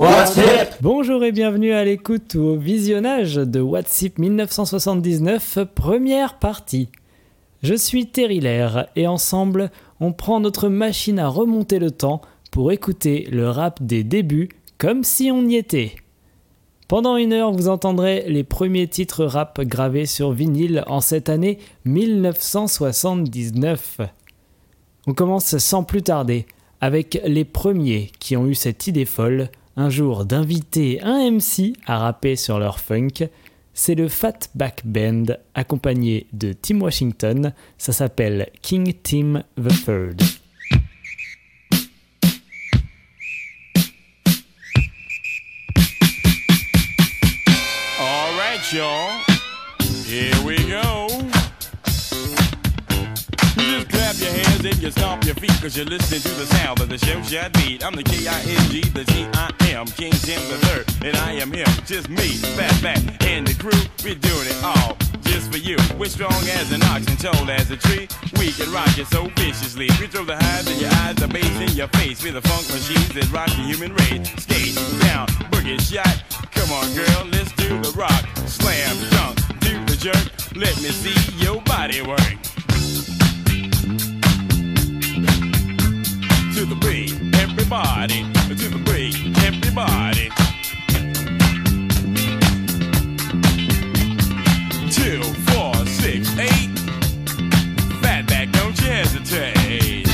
What's Hip? Bonjour et bienvenue à l'écoute ou au visionnage de What's Hip 1979, première partie. Je suis Terry Lair et ensemble, on prend notre machine à remonter le temps pour écouter le rap des débuts comme si on y était. Pendant une heure, vous entendrez les premiers titres rap gravés sur vinyle en cette année 1979. On commence sans plus tarder avec les premiers qui ont eu cette idée folle un jour d'inviter un MC à rapper sur leur funk. C'est le Fatback Band accompagné de Tim Washington. Ça s'appelle King Tim the Third. You just clap your hands and you stomp your feet because you're listening to the sound of the show shot beat. I'm the K-I-N-G, the T-I-M, King Tim the Third, and I am him, just me, Fat Fat, and the crew. We're doing it all just for you. We're strong as an ox and tall as a tree. We can rock it so viciously. We throw the highs in your eyes, the bass in your face. We're the funk machines that rock the human race. Skate down, boogie shot. Come on, girl, let's do the rock. Slam, dunk, do the jerk. Let me see your body work. To the beat, everybody. To the beat, everybody. Two, four, six, eight. Fatback, don't you hesitate.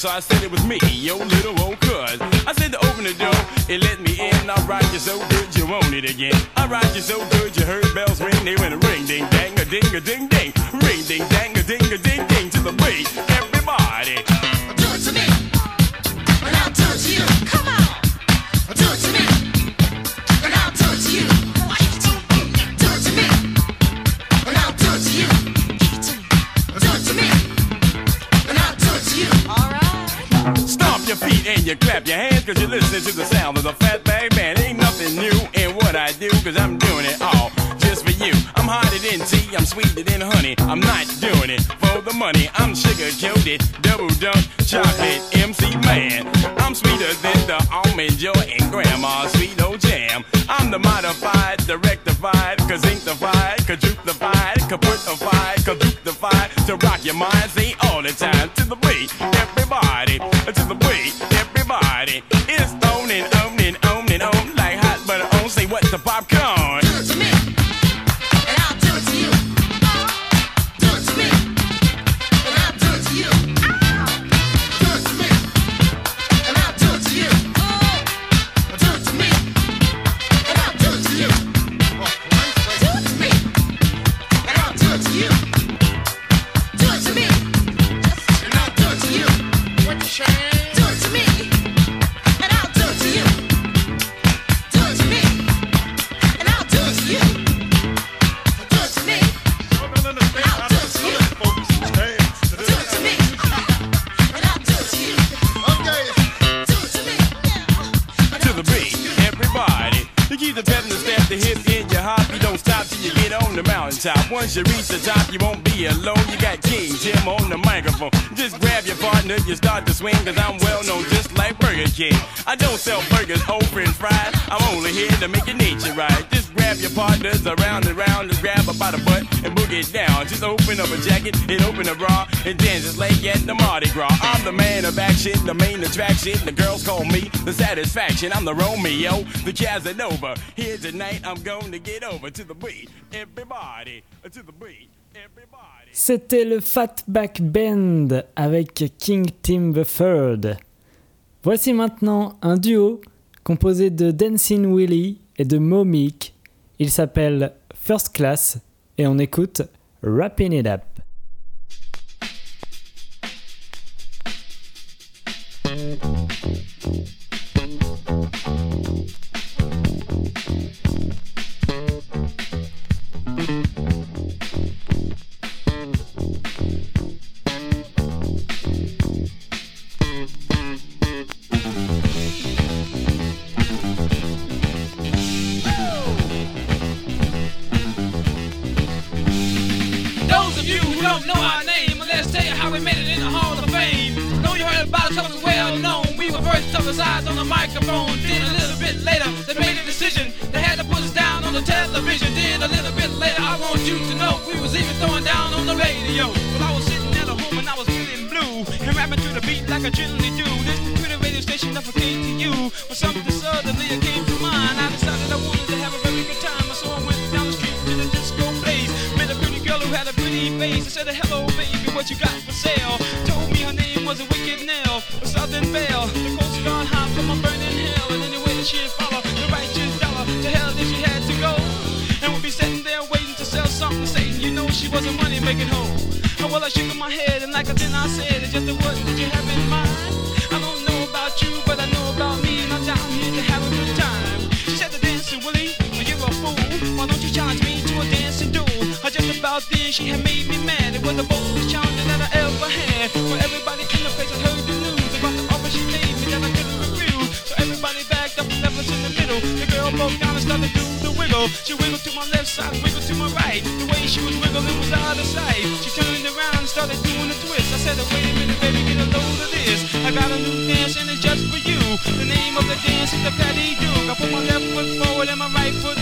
So I said it was me, your little old cuz. I said to open the door, it let me in. I rock you so good, you want it again. I rock you so good, you heard bells ring, they went a ring, ding, dang, a ding, a ding, ding, to make your nature right. Just grab your partners around and round, just grab her by the butt and boogie it down. Just open up a jacket and open a bra and dance just like at the Mardi Gras. I'm the man of action, the main attraction. The girls call me the satisfaction. I'm the Romeo, the Casanova. Here tonight, I'm going to get over to the beat. Everybody, to the beat. C'était le Fatback Band avec King Tim the Third. Voici maintenant un duo composé de Dancing Willie et de Momik. Il s'appelle First Class et on écoute Wrapping It Up. You don't know our name, let's tell you how we made it in the Hall of Fame. Know you heard about us, it's well known. We were first publicized on the microphone. Then a little bit later, they made a decision. They had to put us down on the television. Then a little bit later, I want you to know we was even throwing down on the radio. Well, I was sitting at home and I was feeling blue and rapping to the beat like I generally do. This pretty radio station came to you. When something suddenly came said, hello, baby, what you got for sale? Told me her name was a wicked nail, a southern belle. The coast gone hot from a burning hell. And anyway that she'd follow the righteous dollar, to hell that she had to go. And we'd be sitting there waiting to sell something Satan. You know she was a money making hoe. Oh, well, I shook my head, and like I then I said, it's just a what did you have in mind? I don't know about you, but I know about me, and I'm down here to have a good time. She said, the dancing Willie, well, you're a fool. Why don't you challenge me to a dancing duel? I just about then she had made me the boldest challenge that I ever had. For everybody in the place heard the news about the offer she made me that I couldn't refuse. So everybody backed up and left us in the middle. The girl broke down and started do the wiggle. She wiggled to my left side, wiggled to my right. The way she was wiggling was out of sight. She turned around and started doing a twist. I said, oh, wait a minute, baby, get a load of this. I got a new dance and it's just for you. The name of the dance is the Patty Duke. I put my left foot forward and my right foot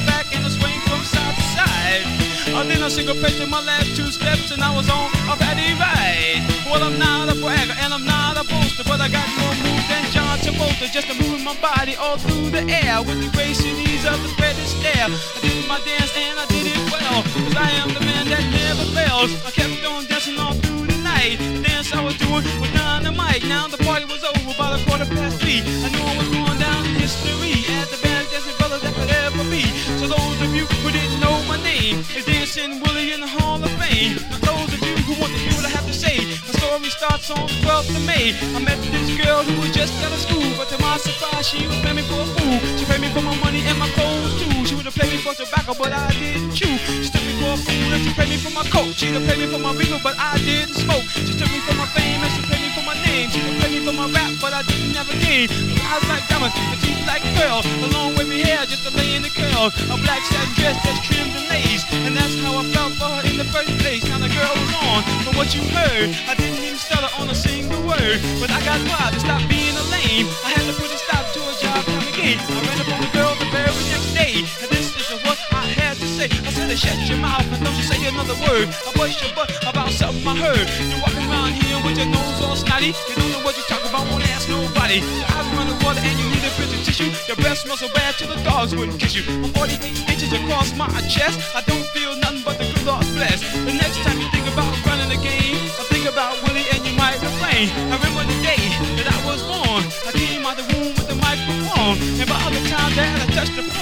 Oh, then I syncopated my last two steps and I was on a Patty ride. Well, I'm not a bragger and I'm not a boaster, but I got more moves than John Travolta. Just to move my body all through the air with the grace and ease of the Fred Astaire. I did my dance and I did it well, cause I am the man that never fails. I kept on dancing all through the night. The dance I was doing was dynamite. Now the party was over by the quarter past three. I knew I was going down in history as the best dancing brother that could ever be. So those of you who didn't know my name is dancing Willie in the Hall of Fame. Now those of you who want to hear what I have to say, my story starts on 12th of May. I met this girl who was just out of school, but to my surprise, she was playing me for a fool. She paid me for my money and my clothes too. She would have paid me for tobacco, but I didn't chew. She took me for a fool and she paid me for my coat. She'd have paid me for my regal, but I didn't smoke. She took me for my fame and she paid me for my name. She would pay me for my rap, but I gain. Her eyes like diamonds, her teeth like pearls. A long wavy hair just to lay in the curl. A black satin dress that's trimmed and laid. face. And that's how I felt for her in the first place. Now the girl was on, from what you heard, I didn't even stutter on a single word. But I got wild to stop being a lame. I had to put a stop to a job time again. I ran up on the girl the very next day. And this say. I said, shut your mouth and don't you say another word. I bust your butt about something I heard. You're walking around here with your nose all snotty. You don't know what you talk about, won't ask nobody. Your eyes running water and you need a bit of tissue. Your breath smells so bad till the dogs wouldn't kiss you. I'm 48 inches across my chest. I don't feel nothing but the good Lord's bless. The next time you think about running the game, I think about Willie and you might refrain. I remember the day that I was born. I came out the womb with the microphone. And by the time that I touched the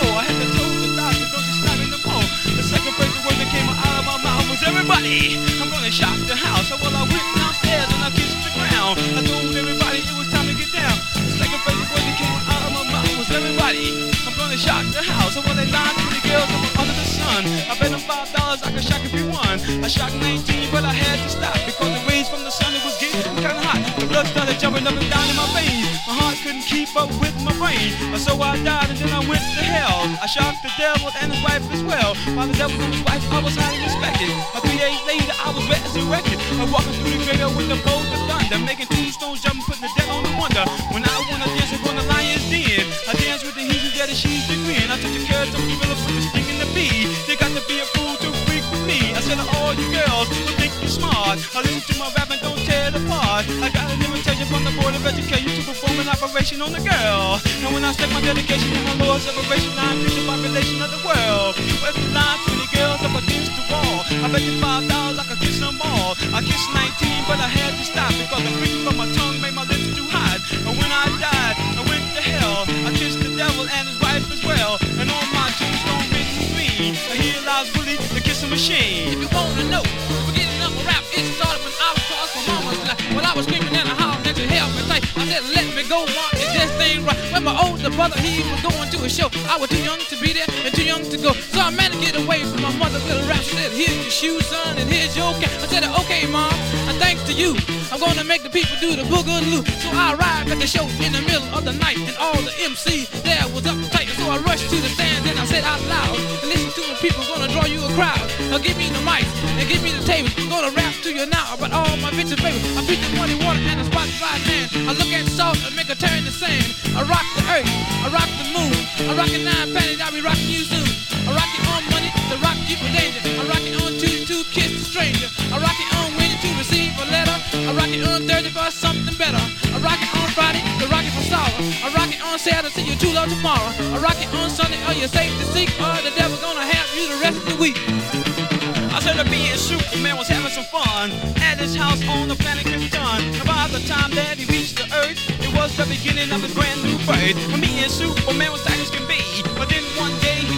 So well, they lied to the girls under the sun. I bet them five dollars I could shock won. I shocked 19, but I had to stop because the rays from the sun it was getting kinda hot. The blood started jumping up and down in my veins. My heart couldn't keep up with my brain. So I died and then I went to hell. I shocked the devil and his wife as well. By the devil and his wife, I was highly respected. A three days later, I was resurrected. I'm walking through the graveyard with the bolt of thunder, making tombstones jump, putting the dead on the wonder. When I wanna Gorilla, put the sting in the bee. They got to be a fool to freak with me. I said to all you girls who think you're smart, I listen to my rap and don't tear it apart. I got an invitation from the Board of Education to perform an operation on the girl. And when I step my dedication in my Lord's separation, I increase the population of the world. With line 20 girls up against the wall. I bet you five dollars I could kiss them all. I kissed 19, but I had to stop because the creaking from my tongue made my lips too hot. And when I died, I went to hell. I kissed devil and his wife as well. And on my tombstone written and here lies Willie, the kissing machine. If you wanna know, beginning of a rap, it started when I was crossed my mama's lap. When I was screaming in the house next to help me tight, I said, let me go, Mark, it just ain't right. When my older brother, he was going to a show, I was too young to be there and too young to go. So I managed to get away from my mother's little rap. She said, here's your shoes, son, and here's your cap. I said, okay, mom, and thanks to you, I'm gonna make the people do the boogaloo. So I arrived at the show in the middle of the night, and all the MCs there was uptight. So I rushed to the stands and I said out loud, listen to the people, gonna draw you a crowd. Now give me the mic and give me the table. I'm gonna rap to you now about all my and favors. I beat the money, water, and the spot right man. I look at salt and make a turn the sand. I rock the earth, I rock the moon. I rock it nine panties, I'll be rocking you soon. I rock it on money to rock you for danger. I rock it on two to kiss the stranger. I rock it on I rock it on Thursday for something better. I rock it on Friday to rock it for sorrow. I rock it on Saturday, see you true love tomorrow. I rock it on Sunday, are you safe to seek? Or the devil gonna have you the rest of the week? I said that being Superman was having some fun at his house on the planet Krypton. And by the time that he reached the Earth, it was the beginning of his brand new birth. Me and Superman was tight as can be. But then one day he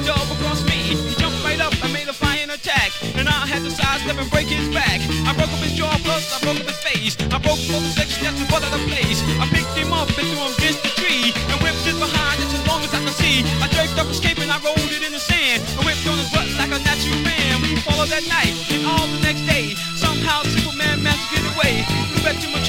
attack. And I had to sidestep and break his back. I broke up his jaw, plus I broke up his face. I broke both legs, that's what out of place. I picked him up and threw him against the tree. And whipped his behind just as long as I could see. I draped up his cape and I rolled it in the sand. I whipped on his butt like a natural man. We followed that night and all the next day. Somehow Superman managed to get away. Flew back to more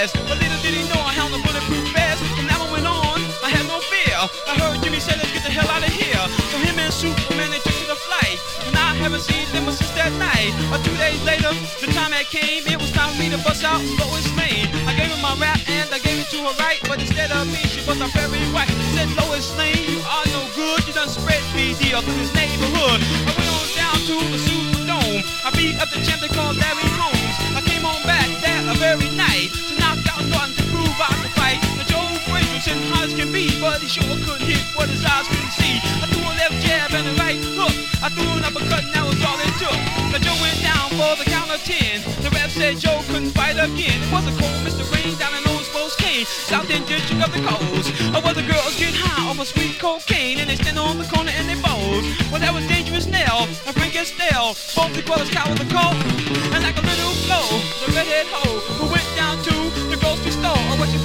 But little did he know I held a bulletproof vest. From that moment on, I had no fear. I heard Jimmy say, let's get the hell out of here. So him and Superman, they took to the flight. And I haven't seen them since that night. But two days later, the time had came, it was time for me to bust out Lois Lane. I gave her my rap and I gave it to her right. But instead of me, she was a very white. Said, Lois Lane, you are no good. You done spread BD up in this neighborhood. I went on down to the Superdome. I beat up the champ they called Larry Holmes. I came on back that very night as can be, but he sure couldn't hit what his eyes couldn't see. I threw a left jab and a right hook. I threw an uppercut and that was all it took. The Joe went down for the count of ten. The ref said Joe couldn't fight again. It was a cold Mr. Rain down in Old Spokane, South End District of the coast. Oh, where the girls get high off of sweet cocaine and they stand on the corner and they pose. Well, that was Dangerous Nell and Frank Estelle. Both the brothers caught with a coat. And like a little flow, the redhead hoe who went down to the grocery store. Oh, what you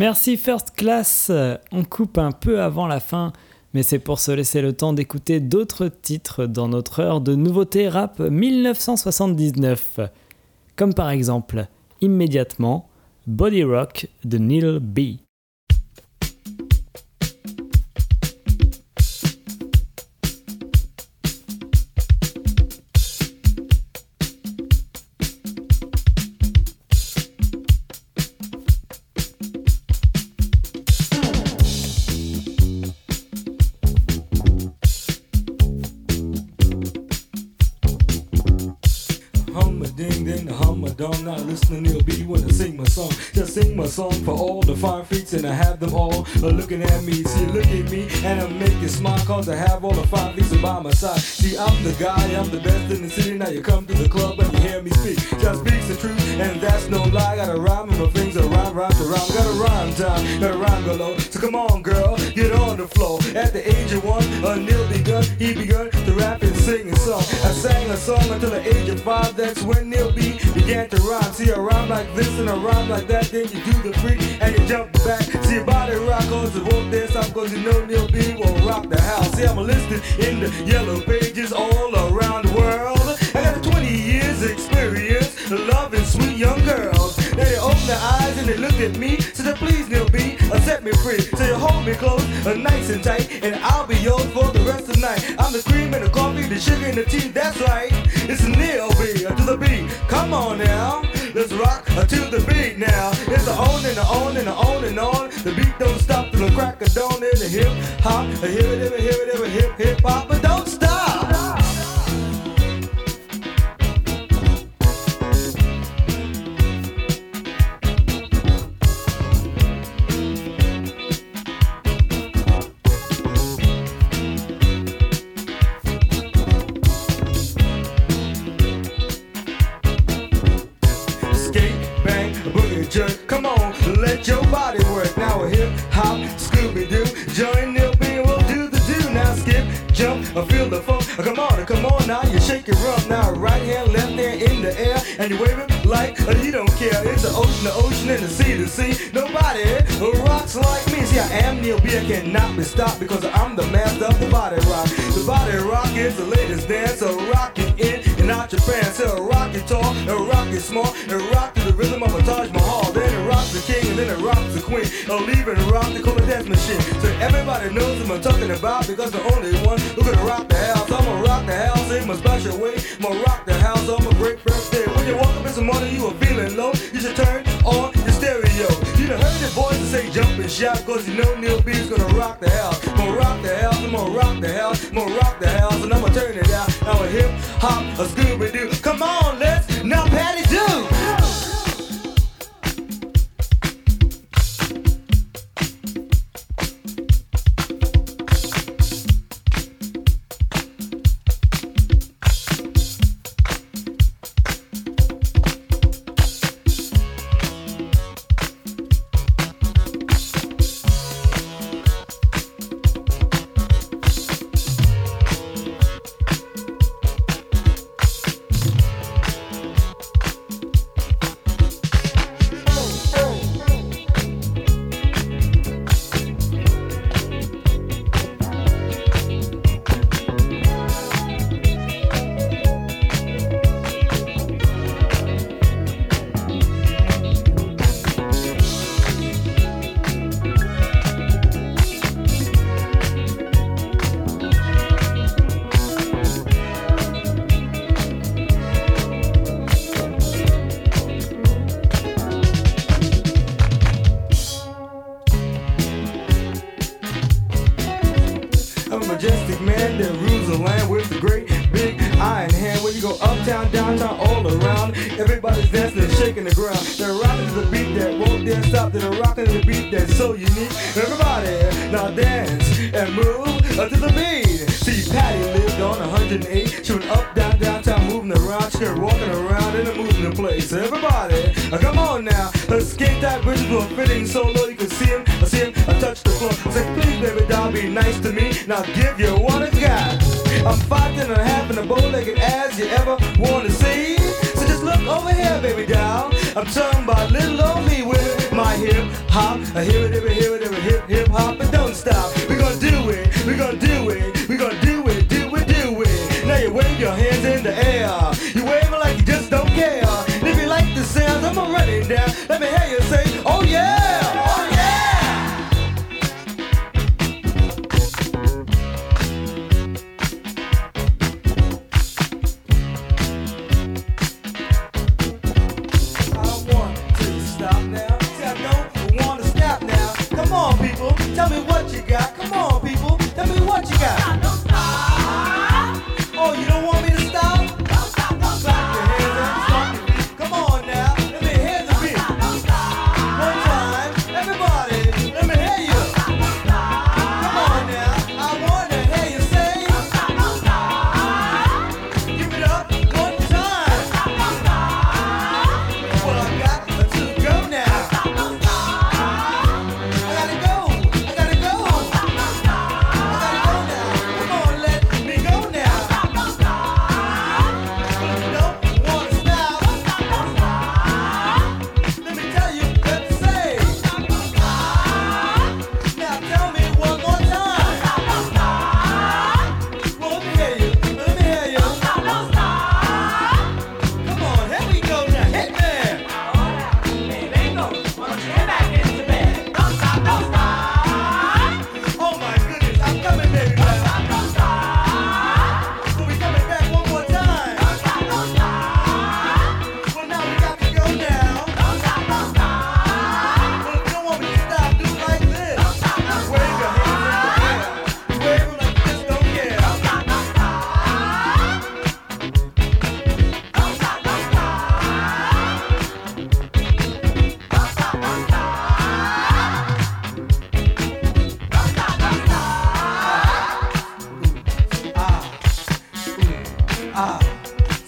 Merci First Class. On coupe un peu avant la fin, mais c'est pour se laisser le temps d'écouter d'autres titres dans notre heure de nouveauté rap 1979. Comme par exemple, immédiatement, Body Rock de Neil B. uh, looking at me. See, look at me, and I'm making smile, cause I have all the fine freaks by my side. See, I'm the guy, I'm the best in the city. Now you come to the club and you hear me speak. Just speaks the truth, and that's no lie. Gotta rhyme, and my things are rhyme, rhyme to rhyme. Gotta rhyme time, gotta rhyme below. So come on, girl, get on the floor. At the age of one, uh, Neil begun, he begun to rap and sing a song. I sang a song until the age of five. That's when Neil B began to rhyme. See, I rhyme like this and I rhyme like that. Then you do the freak know Neil B will rock the house. See, I'm listed in the yellow pages all around the world. I got 20 years experience loving sweet young girls. Now they open their eyes and they look at me. So they please, Neil B, uh, set me free. So you hold me close, uh, nice and tight, and I'll be yours for the rest of the night. I'm the cream and the coffee, the sugar and the tea. That's right. It's Neil B uh, to the B. Come on now. Let's rock to the beat now. It's the on and the on and the on and on. The beat don't stop till the crack of dawn in the hip hop. A hip it, hip hip hip hip hop, but don't stop. Sea. Nobody uh, rocks like me. See, I am Neil B. I cannot be stopped because I'm the master of the body rock. The body rock is the latest dance, so rock it in and out your pants. So rock it tall, and rock it small, and rock to the rhythm of a Taj Mahal. Then it rocks the king, and then it rocks the queen. I'll leave rock the cool dance machine. So everybody knows what I'm talking about because the only say jump and shout solo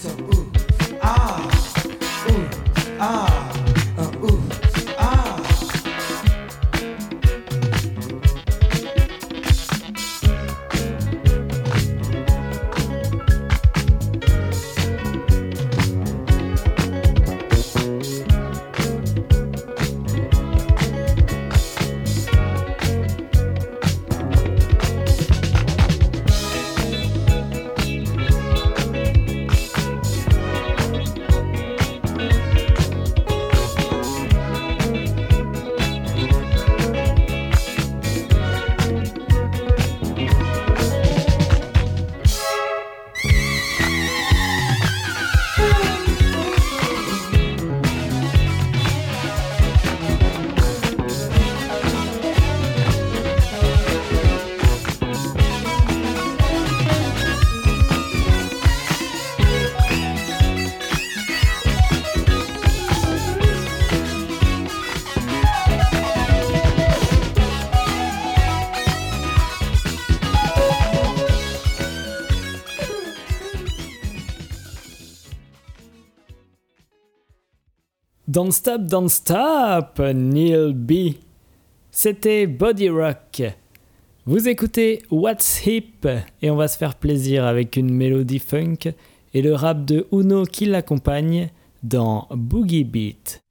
so ooh, ah, ooh, ah. Don't Stop, Don't Stop, Neil B. C'était Body Rock. Vous écoutez What's Hip et on va se faire plaisir avec une mélodie funk et le rap de Uno qui l'accompagne dans Boogie Beat.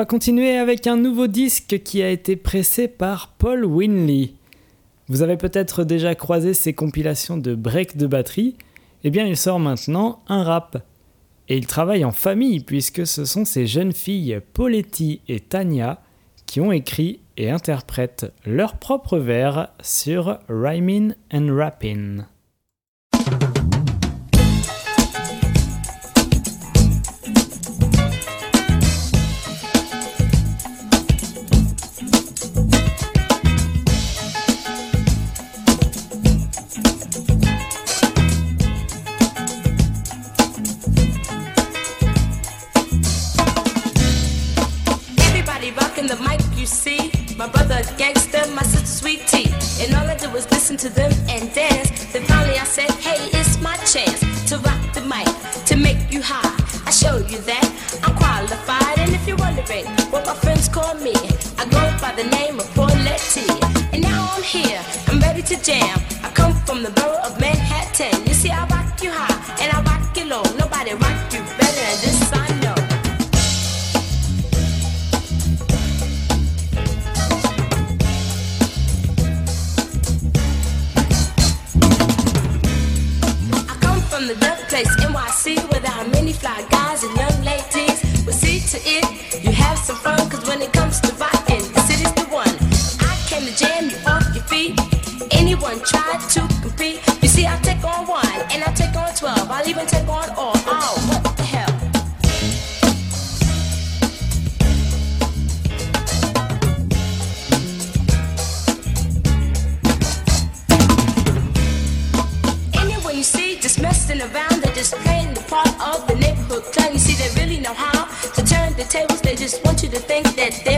va continuer avec un nouveau disque qui a été pressé par Paul Winley. Vous avez peut-être déjà croisé ses compilations de break de batterie. Eh bien, il sort maintenant un rap. Et il travaille en famille puisque ce sont ses jeunes filles Poletti et Tania qui ont écrit et interprètent leurs propres vers sur Rhyming and Rappin'. listen to them and dance. Then finally I said, hey, it's my chance to rock the mic, to make you high. I show you that I'm qualified. And if you're wondering what my friends call me, I go by the name of Pauletti. And now I'm here, I'm ready to jam. I come from the borough of Manhattan. You see, I rock even take on all. Oh, what the hell? Anyway, you see, just messing around, they're just playing the part of the neighborhood clown. You see, they really know how to turn the tables. They just want you to think that they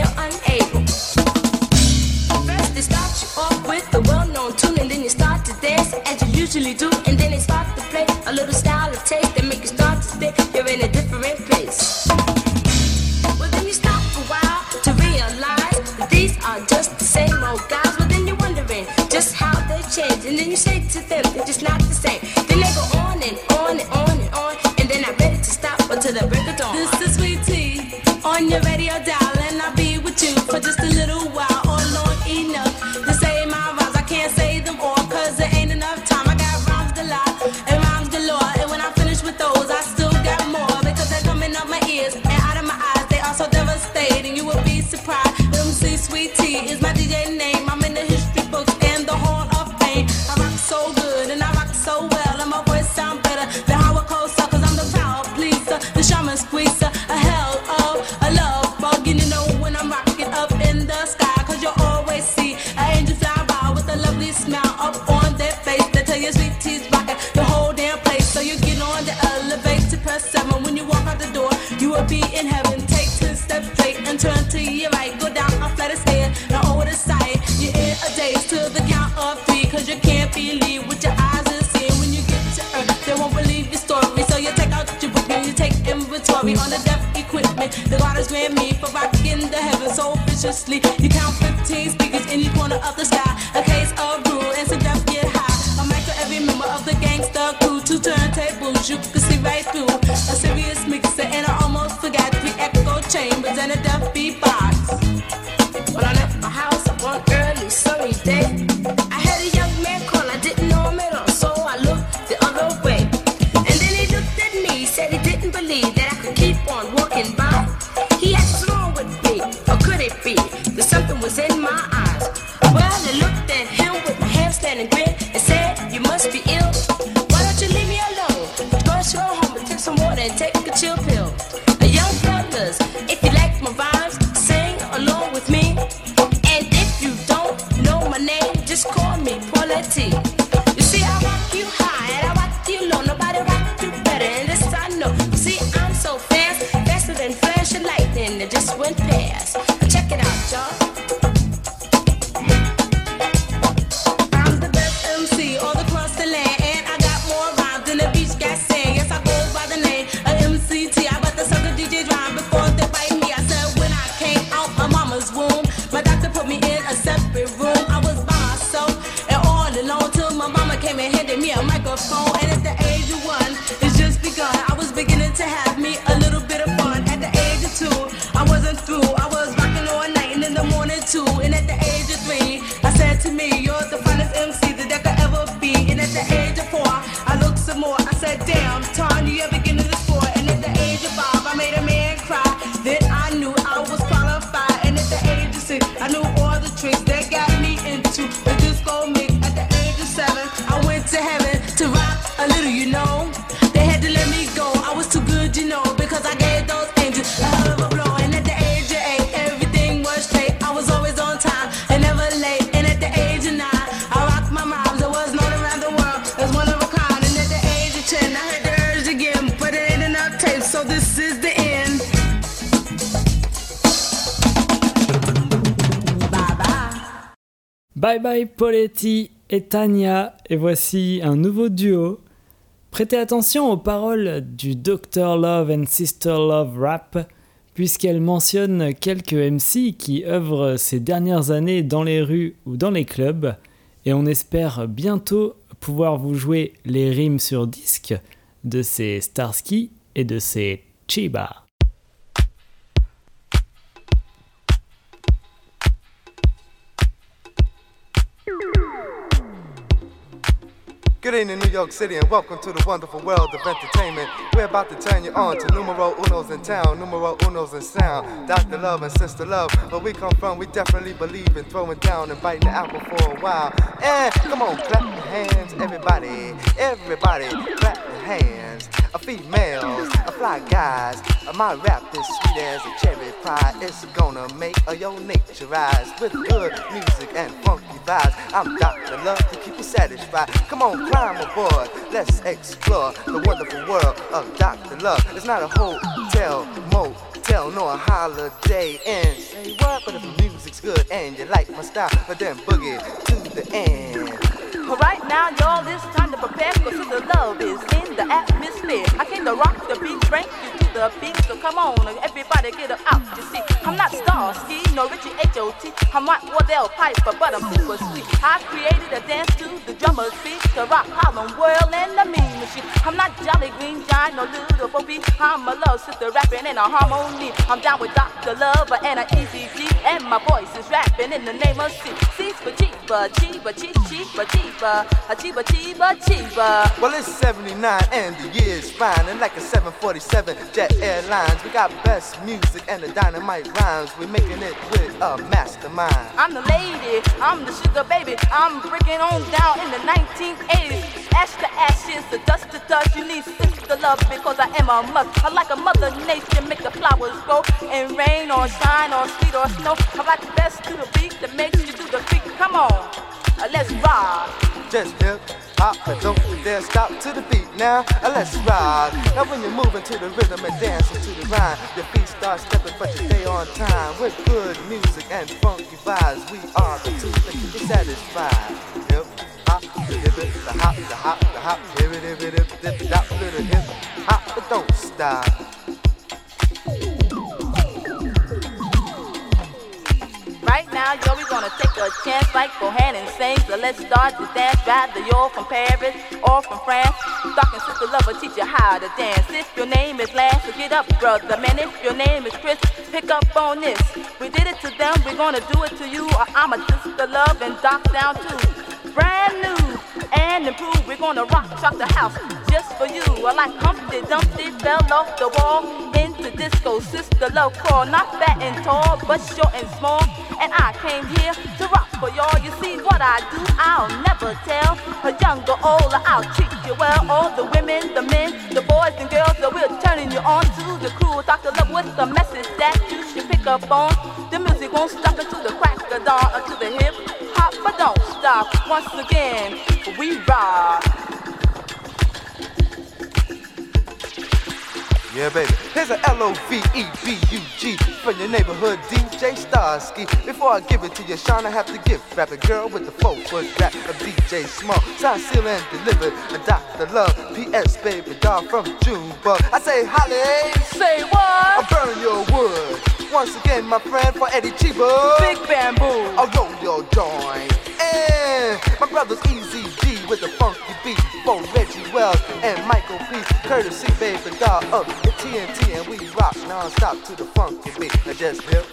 is my DJ name. You count 15 speakers in each corner of the sky. A case of rule and some down, get high. A mic for every member of the gangster crew. Two turntables you can see right through. A serious mixer and I almost forgot three echo chambers and a Bye bye Poletti et Tania, et voici un nouveau duo. Prêtez attention aux paroles du Dr Love and Sister Love rap, puisqu'elle mentionne quelques MC qui œuvrent ces dernières années dans les rues ou dans les clubs, et on espère bientôt pouvoir vous jouer les rimes sur disque de ces Starsky et de ces Chiba. Good evening, New York City, and welcome to the wonderful world of entertainment. We're about to turn you on to numero unos in town, numero unos in sound. Dr. Love and Sister Love, where we come from, we definitely believe in throwing down and biting the apple for a while. And come on, clap your hands, everybody, everybody, clap your hands. A females, a fly guys, my rap is sweet as a cherry pie. It's gonna make uh, your nature rise with good music and funky vibes. I'm Dr. Love to keep you satisfied. Come on, climb aboard. Let's explore the wonderful world of Dr. Love. It's not a hotel, motel, nor a holiday inn. Say what? But if the music's good and you like my style, but then boogie to the end. But right now, y'all, it's time to prepare because the love is in the atmosphere. I came to rock the beat, bring you to the beat. So come on, everybody get up out. You see, I'm not Starski, no Richie H.O.T. I'm not Wardell Piper, but I'm super sweet. I created a dance to the drummer's beat to rock Harlem World and the mean machine. I'm not Jolly Green Giant, no little Bo I'm a love sister rapping in a harmony. I'm down with Dr. Lover and an Easy G, and my voice is rapping in the name of C. C's for Cheeba, Cheeba, Cheeba, Cheeba, Cheeba, a Cheeba, Cheeba, Cheeba. Well, it's 79 and the year's fine. And like a 747 Jet Airlines, we got best music and the dynamite rhymes. We're making it with a mastermind. I'm the lady, I'm the sugar baby. I'm breaking on down in the 1980s. Ash to ashes, the dust to dust. You need sister love because I am a must. I like a mother nature, make the flowers grow. In rain or shine or sleet or snow. I like the best to the beat that makes you do the freak. Come on, let's rock. Just hip hop, but don't you dare stop to the beat now. Uh, let's ride. Now when you're moving to the rhythm and dancing to the rhyme, your feet start stepping, but you stay on time. With good music and funky vibes, we are the two that you satisfied. Hip hop, the hip, the hop, the hop, the hop, hip it, hip hip hip hop, little hip hop, but don't stop. Yo, gonna take a chance like Bohan and sing. So let's start to dance. Rather you're from Paris or from France. Talking sister lover, teach you how to dance. If your name is Lance, so get up, brother. Man, if your name is Chris, pick up on this. We did it to them, we're gonna do it to you. Uh, I'm a sister love and doc down too. Brand new and improved, we're gonna rock, shock the house just for you. I like Humpty Dumpty fell off the wall into disco. Sister love crawl, not fat and tall, but short and small. And I came here to rock for y'all. You see what I do, I'll never tell. A young or old, I'll treat you well. All the women, the men, the boys and girls, so we're turning you on to the crew. talk Dr. Love with the message that you should pick up on. The music won't stop until the crack of dawn, until the hip hop, but don't stop. Once again, we rock. Yeah, baby. Here's a L-O-V-E-B-U-G from your neighborhood DJ Starski. Before I give it to you, Sean, I have to give rap a girl with the four foot rap of DJ Small. Sound seal and delivered. A Dr. Love, P.S. Baby doll from Junebug. I say, Holly, Say what? I burn your wood. Once again, my friend, for Eddie Cheeba. Big bamboo. I'll roll your joint. And my brother's Easy G with the funky beat for Reggie Wells and Michael B. Courtesy baby doll of the TNT and we rock non-stop to the funky beat. And just hip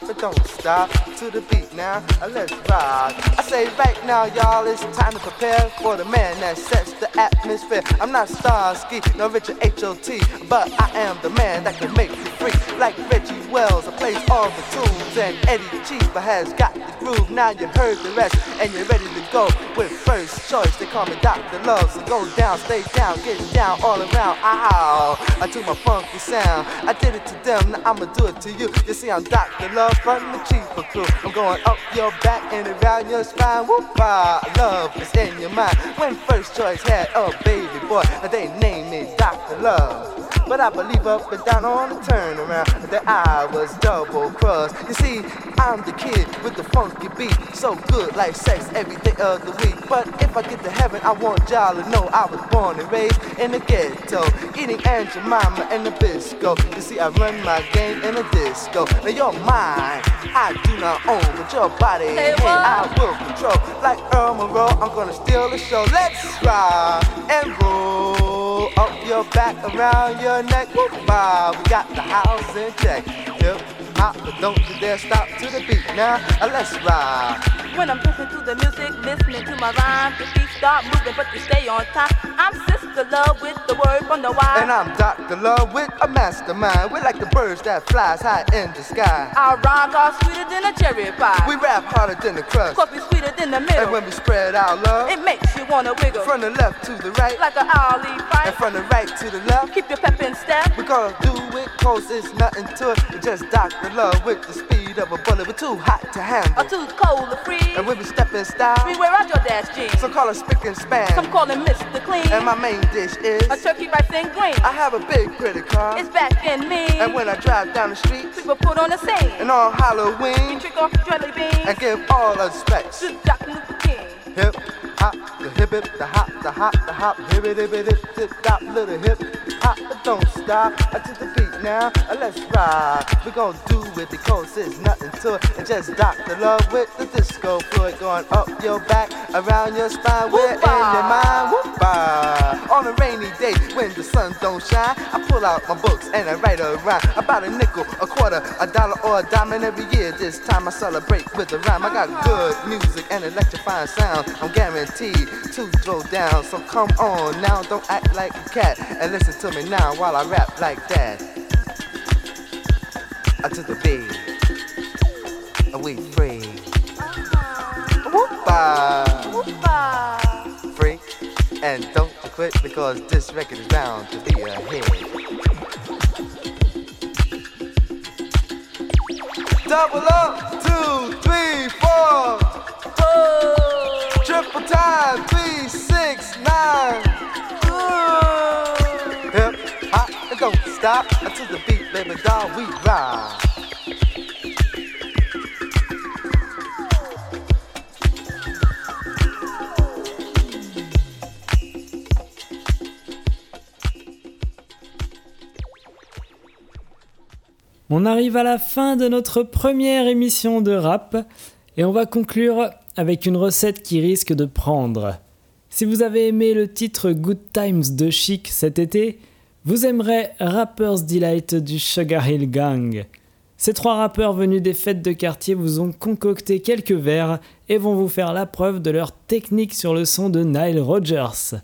but don't stop to the beat now. uh, Let's rock. I say right now, y'all, it's time to prepare for the man that sets the atmosphere. I'm not Starski, no Richard H.O.T., but I am the man that can make you free. Like Reggie Wells, I plays all the tunes, and Eddie Cheeba has got the groove. Now you heard the rest, and you're ready to go with first choice. They call me Dr. Love, so go down, stay down, get down all around. Ow, I do my funky sound. I did it to them, now I'ma do it to you. You see, I'm Dr. Love from the Cheeba crew. I'm going up your back and around your spine. Whoop, ah, love is in your mind. When first choice had a baby boy, they named me Dr. Love. But I believe up and down on the turnaround that I was double crossed. You see, I'm the kid with the funky beat, so good like sex every day of the week. But if I get to heaven, I want y'all to know I was born and raised in the ghetto, eating Aunt Jemima and Nabisco. You see, I run my game in a disco. Now you're mine, I do not own, but your body, hey, I will control. Like Earl Monroe, I'm gonna steal the show. Let's rock and roll up your back, around your neck. Whoop, ah, we got the house in check. Hip hop, but don't you dare stop to the beat. Now uh, let's rock. When I'm listening to the music, listening to my rhymes, the feet start moving, but you stay on top. I'm Sister Love with the word from the wire. And I'm Dr. Love with a mastermind. We're like the birds that flies high in the sky. Our rhymes are sweeter than a cherry pie. We rap harder than the crust. Cause we sweeter than the middle. And when we spread our love, it makes you wanna wiggle. From the left to the right, like an owlie fight. And from the right to the left, keep your pep in step. We gonna do it cause it's nothing to it. It's just Dr. Love with the speed of a bullet. We're too hot to handle. Or too cold to freeze. And when we step in style, we wear out your dash jeans. So call us spick and span. Some call it Mr. Clean. And my main dish is a turkey rice and green. I have a big pretty car. It's back in me. And when I drive down the street, people put on a scene. And on Halloween, we trick off jelly beans. And give all the specs to Dr. Luther King. Hip hop, the hip hip, the hop, the hop, the hop, hip it, hip it, hip, hip, hop, little hip hop, don't stop. To the beat now, uh, let's rock. We gon' do it because there's nothing to it. And just Dr. Love with the disco fluid going up your back, around your spine, we're in your mind. Whoop-ah. On a rainy day when the sun don't shine, I pull out my books and I write a rhyme about a nickel, a quarter, a dollar, or a diamond every year. This time I celebrate with a rhyme. I got good music and electrifying sound. I'm guaranteed to throw down. So come on now, don't act like a cat and listen to me now while I rap like that. I to the beat, and we free. Whoop-ah. Whoop-ah. Free, and don't quit because this record is bound to be a hit. Double up, two, three, four. Triple time, three, six, nine. On arrive à la fin de notre première émission de rap et on va conclure avec une recette qui risque de prendre. Si vous avez aimé le titre Good Times de Chic cet été, vous aimerez Rapper's Delight du Sugar Hill Gang. Ces trois rappeurs venus des fêtes de quartier vous ont concocté quelques vers et vont vous faire la preuve de leur technique sur le son de Nile Rodgers.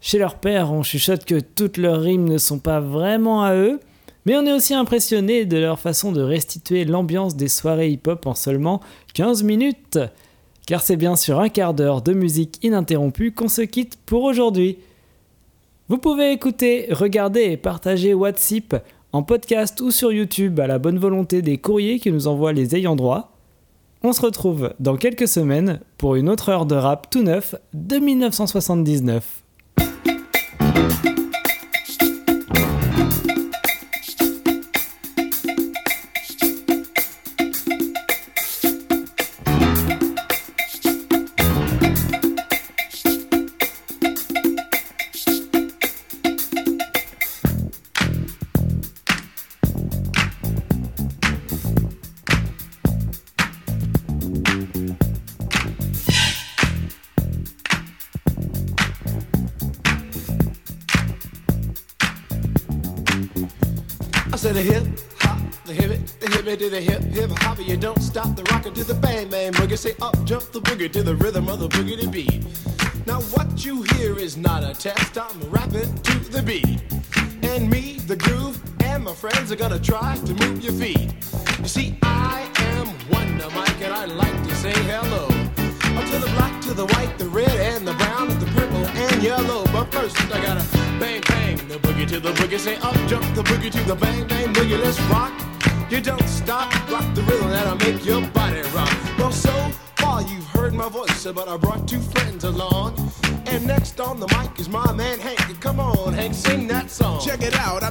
Chez leur père, on chuchote que toutes leurs rimes ne sont pas vraiment à eux, mais on est aussi impressionné de leur façon de restituer l'ambiance des soirées hip-hop en seulement 15 minutes. Car c'est bien sur un quart d'heure de musique ininterrompue qu'on se quitte pour aujourd'hui. Vous pouvez écouter, regarder et partager WhatsApp en podcast ou sur YouTube à la bonne volonté des courriers qui nous envoient les ayants droit. On se retrouve dans quelques semaines pour une autre heure de rap tout neuf de 1979. Say up jump the boogie to the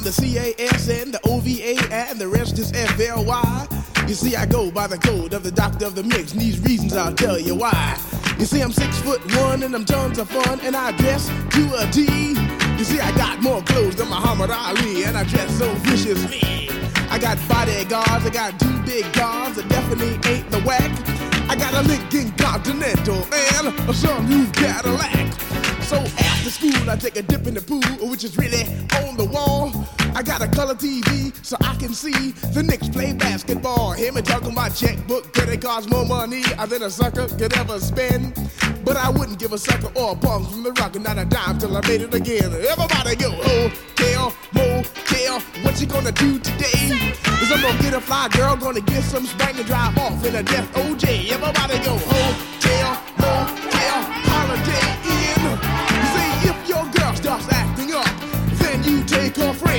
the CAS and the OVA and the rest is FLY. You see, I go by the code of the doctor of the mix, and these reasons I'll tell you why. You see, I'm six foot one and I'm tons of fun, and I dress to a T. You see, I got more clothes than Muhammad Ali, and I dress so viciously. I got bodyguards, I got two big guns, that definitely ain't the whack. I got a Lincoln Continental and a new Cadillac. So after school, I take a dip in the pool, which is really on the wall. I got a color TV so I can see the Knicks play basketball. Hear me talking about checkbook, credit it costs more money uh, than a sucker could ever spend. But I wouldn't give a sucker or a bum from the rock and not a dime till I made it again. Everybody go, hotel, motel, what you gonna do today? Is I'm gonna get a fly girl, gonna get some spank and drive off in a death OJ. Everybody go, hotel, motel, holiday. You see, if your girl starts acting up, then you take her friend.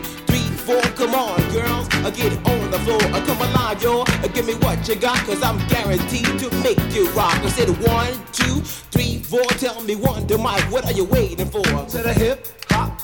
four. Come on, girls, I get on the floor. I come alive, yo. Uh, Give me what you got, cause I'm guaranteed to make you rock. I said one, two, three, four. Tell me one, to Mike, what are you waiting for? To the hip hop,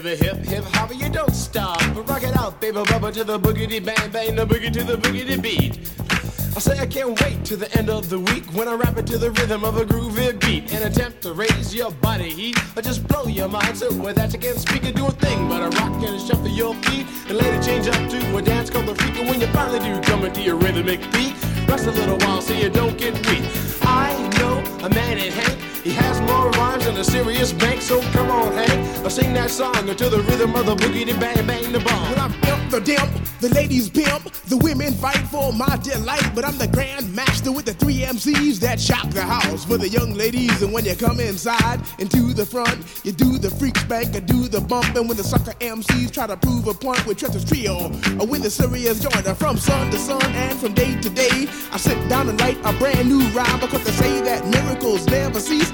The hip hip hopper, you don't stop. Rock it out, baby bubba to the boogity bang bang, the boogie to the boogity beat. I say I can't wait to the end of the week when I rap it to the rhythm of a groovy beat. And attempt to raise your body heat or just blow your mind so that you can't speak or do a thing. But a rock and shuffle your feet and later change up to a dance called the freak. And when you finally do come into your rhythmic beat. Rest a little while so you don't get weak. I know a man in Hank he has more rhymes than a serious bank so come on Hank I'll sing that song until the rhythm of the boogie to bang bang the bomb When I'm imp the dimp, the ladies pimp, the women fight for my delight. But I'm the grand master with the three MCs that shock the house for the young ladies. And when you come inside into the front, you do the freak spank or do the bump. And when the sucker MCs try to prove a point with Trevor's trio, or with the serious joiner from sun to sun and from day to day, I sit down and write a brand new rhyme because they say that miracles never cease.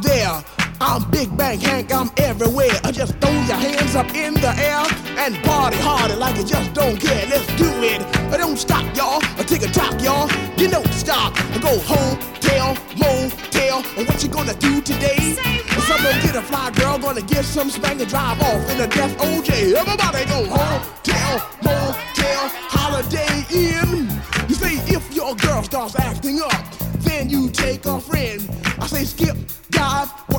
there. I'm Big Bank Hank, I'm everywhere. I just throw your hands up in the air and party harder like you just don't care. Let's do it. I don't stop, y'all. I take a talk, y'all. You don't stop. I go home, tell, motel. And what you gonna do today? Some gonna get a fly girl, gonna get some spank and drive off in a death OJ. Everybody go home, tell, motel, holiday in. You say if your girl starts acting up, then you take a friend. I say skip,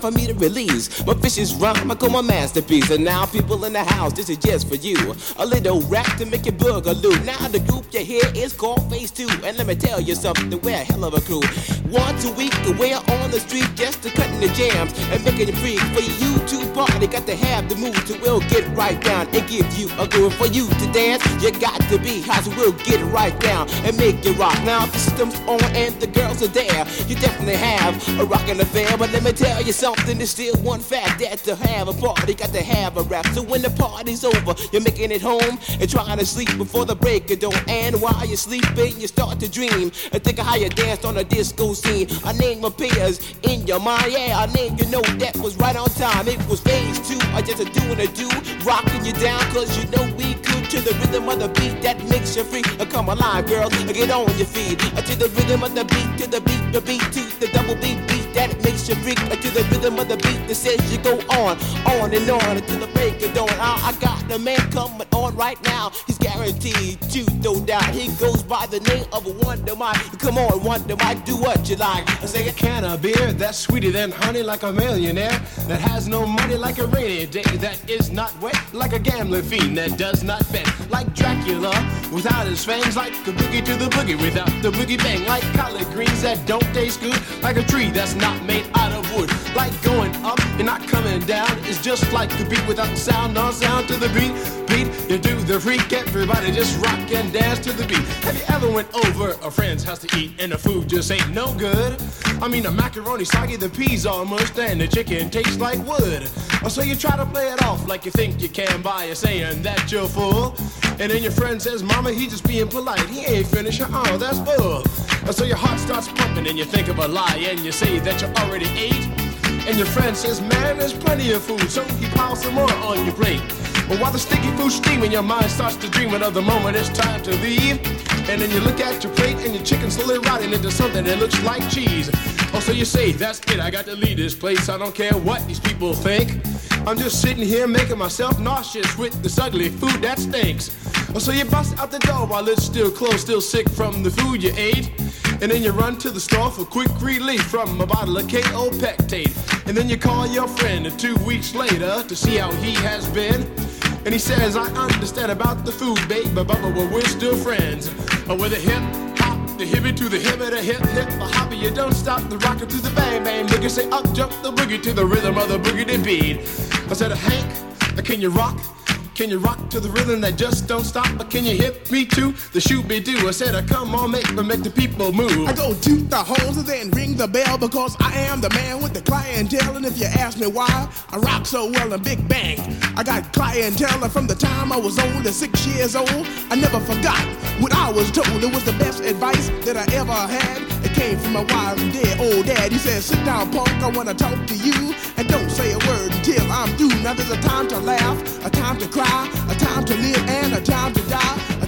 for me to release my vicious rhyme. I call my masterpiece. And now, people in the house, this is just for you. A little rap to make you boogaloo. Now, the group you hear is called Phase 2. And let me tell you something, we're a hell of a crew. Once a week, we're on the street just to cutting the jams and making it free. For you to party, got to have the mood to will get right down and give you a groove. For you to dance, you got to be hot, so we'll get right down and make it rock. Now, the system's on and the girls are there, you definitely have a rockin' affair. But let me tell you something, there's still one fact that to have a party, got to have a rap. So when the party's over, you're making it home and trying to sleep before the break of dawn. And while you're sleeping, you start to dream and think of how you danced on a disco scene. A name appears in your mind, yeah, a name you know that was right on time. It was phase two, I just a doing a do, rocking you down, cause you know we could to the rhythm of the beat that makes you free. Come alive, girl, get on your feet. To the rhythm of the beat, to the beat, the beat, to the double beat, beat that makes you freak. To the rhythm of the beat that says you go on, on and on until the break of dawn. I, I got the man coming on right now. He's guaranteed to no doubt. He goes by the name of Wonder Mike. Come on, Wonder Mike, do what you like. I say a can of beer that's sweeter than honey, like a millionaire that has no money, like a rainy day that is not wet, like a gambling fiend that does not bet, like Dracula without his fangs, like the boogie to the boogie without the boogie bang, like collard greens that don't taste good, like a tree that's not made out of wood, like going up and not coming down. It's just like the beat without the sound, no sound to the beat. You do the freak, everybody just rock and dance to the beat. Have you ever went over a friend's house to eat and the food just ain't no good? I mean, the macaroni soggy, the peas mushed, and the chicken tastes like wood. Oh, so you try to play it off like you think you can by saying that you're full. And then your friend says, Mama, he just being polite. He ain't finished. Uh-uh, oh, that's bull. So your heart starts pumping and you think of a lie and you say that you already ate. And your friend says, Man, there's plenty of food, so he piles some more on your plate. But while the sticky food's steaming, your mind starts to dreaming of the moment it's time to leave. And then you look at your plate and your chicken slowly rotting into something that looks like cheese. Oh, so you say, that's it, I got to leave this place. I don't care what these people think. I'm just sitting here making myself nauseous with this ugly food that stinks. Oh, so you bust out the door while it's still closed, still sick from the food you ate. And then you run to the store for quick relief from a bottle of Kaopectate. And then you call your friend two weeks later to see how he has been. And he says, I understand about the food, babe, but well, we're still friends. Uh, with a hip hop, the hippie to the hip, the hip hip, the hobby, you don't stop the rocket to the bang bang. Boogie say up jump the boogie to the rhythm of the boogie beat. I said, Hank, can you rock? Can you rock to the rhythm that just don't stop? But can you hit me to the shoot be do? I said, uh, come on, make me make the people move. I go toot the horns and then ring the bell because I am the man with the clientele. And if you ask me why I rock so well in Big Bang, I got clientele from the time I was only six years old. I never forgot what I was told. It was the best advice that I ever had. It came from my wise and dead old dad. He said, Sit down, punk, I wanna talk to you. And don't say a word until I'm through. Now there's a time to laugh, a time to cry, a time to live, and a time to die.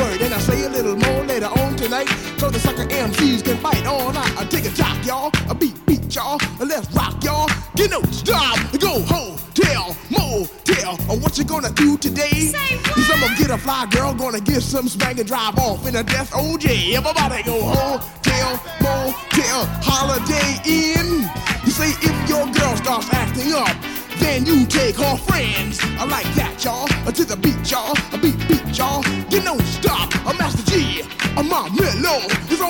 word. And I say a little more later on tonight, so the sucker MCs can bite on. I, I take a jock, y'all, a beat, beat, y'all, and let's rock, y'all. Get no stop, go hotel, motel. Or what you gonna do today? Say what? Cause I'm gonna get a fly girl, gonna get some spank and drive off in a death OJ. Everybody go hotel, motel, holiday inn. You say if your girl starts acting up, then you take her friends. I like that, y'all. Uh, To the beat, y'all. A beat, beat, y'all. You know, stop. A Master Gee. A Mom Mellow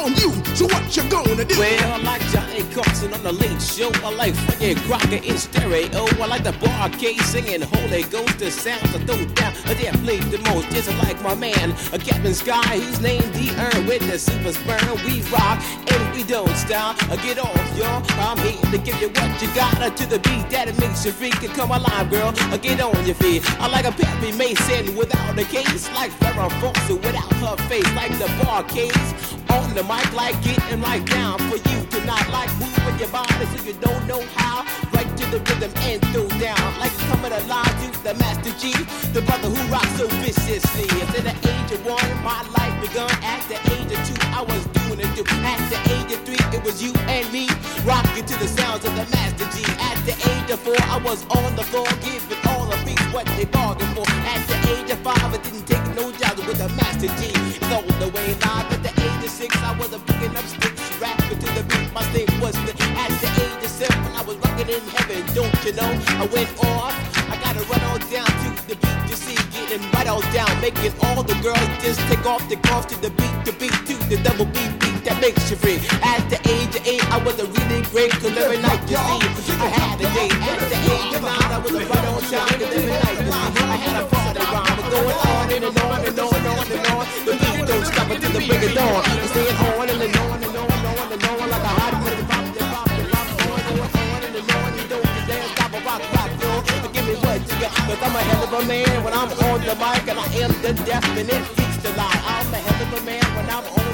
on you. So what you gonna do? Well, I like Johnny Carson on the late show. I like Frankie Crocker in stereo. I like the Bar-Kays singing Holy Ghost. The sounds I throw down. I dare play the most. Just like my man, a Captain Sky. He's named D. Earn with the super sperm. We rock and we don't stop. Uh, Get off, y'all. I'm here to give you what you got uh, to the beat that it makes you freak. And come alive, girl. Uh, Get on your feet. I like a Perry Mason without a case. Like Farrah Fawcett without her face. Like the Bar-Kays on the mic. Like getting right down for you to not like moving your body so you don't know how. Right to the rhythm and throw down. Like coming alive to the Master Gee. The brother who rocks so viciously. At the age of one, my life begun. At the age of two, I was doing it too. At the age of three, it was you and me. Rocking to the sounds of the Master Gee. At the age of four, I was on the floor giving all the beats what they bargained for. At the age of five, I didn't take no jobs with the Master Gee. It's all the way live. At the of six, I was a picking up sticks, rapping to the beat. My thing was the, at the age of seven, I was rocking in heaven. Don't you know? I went off. I gotta run on down to the beat to see, getting right on down, making all the girls just take off the off to the beat, the beat to the double beat beat that makes you free. At the age of eight, I was a really great, cause every night you see, I had a date. At the age of nine, I was a right on shine, cause every night you see, I had a party rhyme. It's going on and on and on and on and on. The beat don't stop until the break of dawn. It's staying on and on and on and on and on like a hot minute. And cause I'm a hell of a man when I'm on the mic and I am the definite feast the lie. I'm a hell of a man when I'm on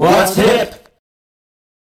What's hip?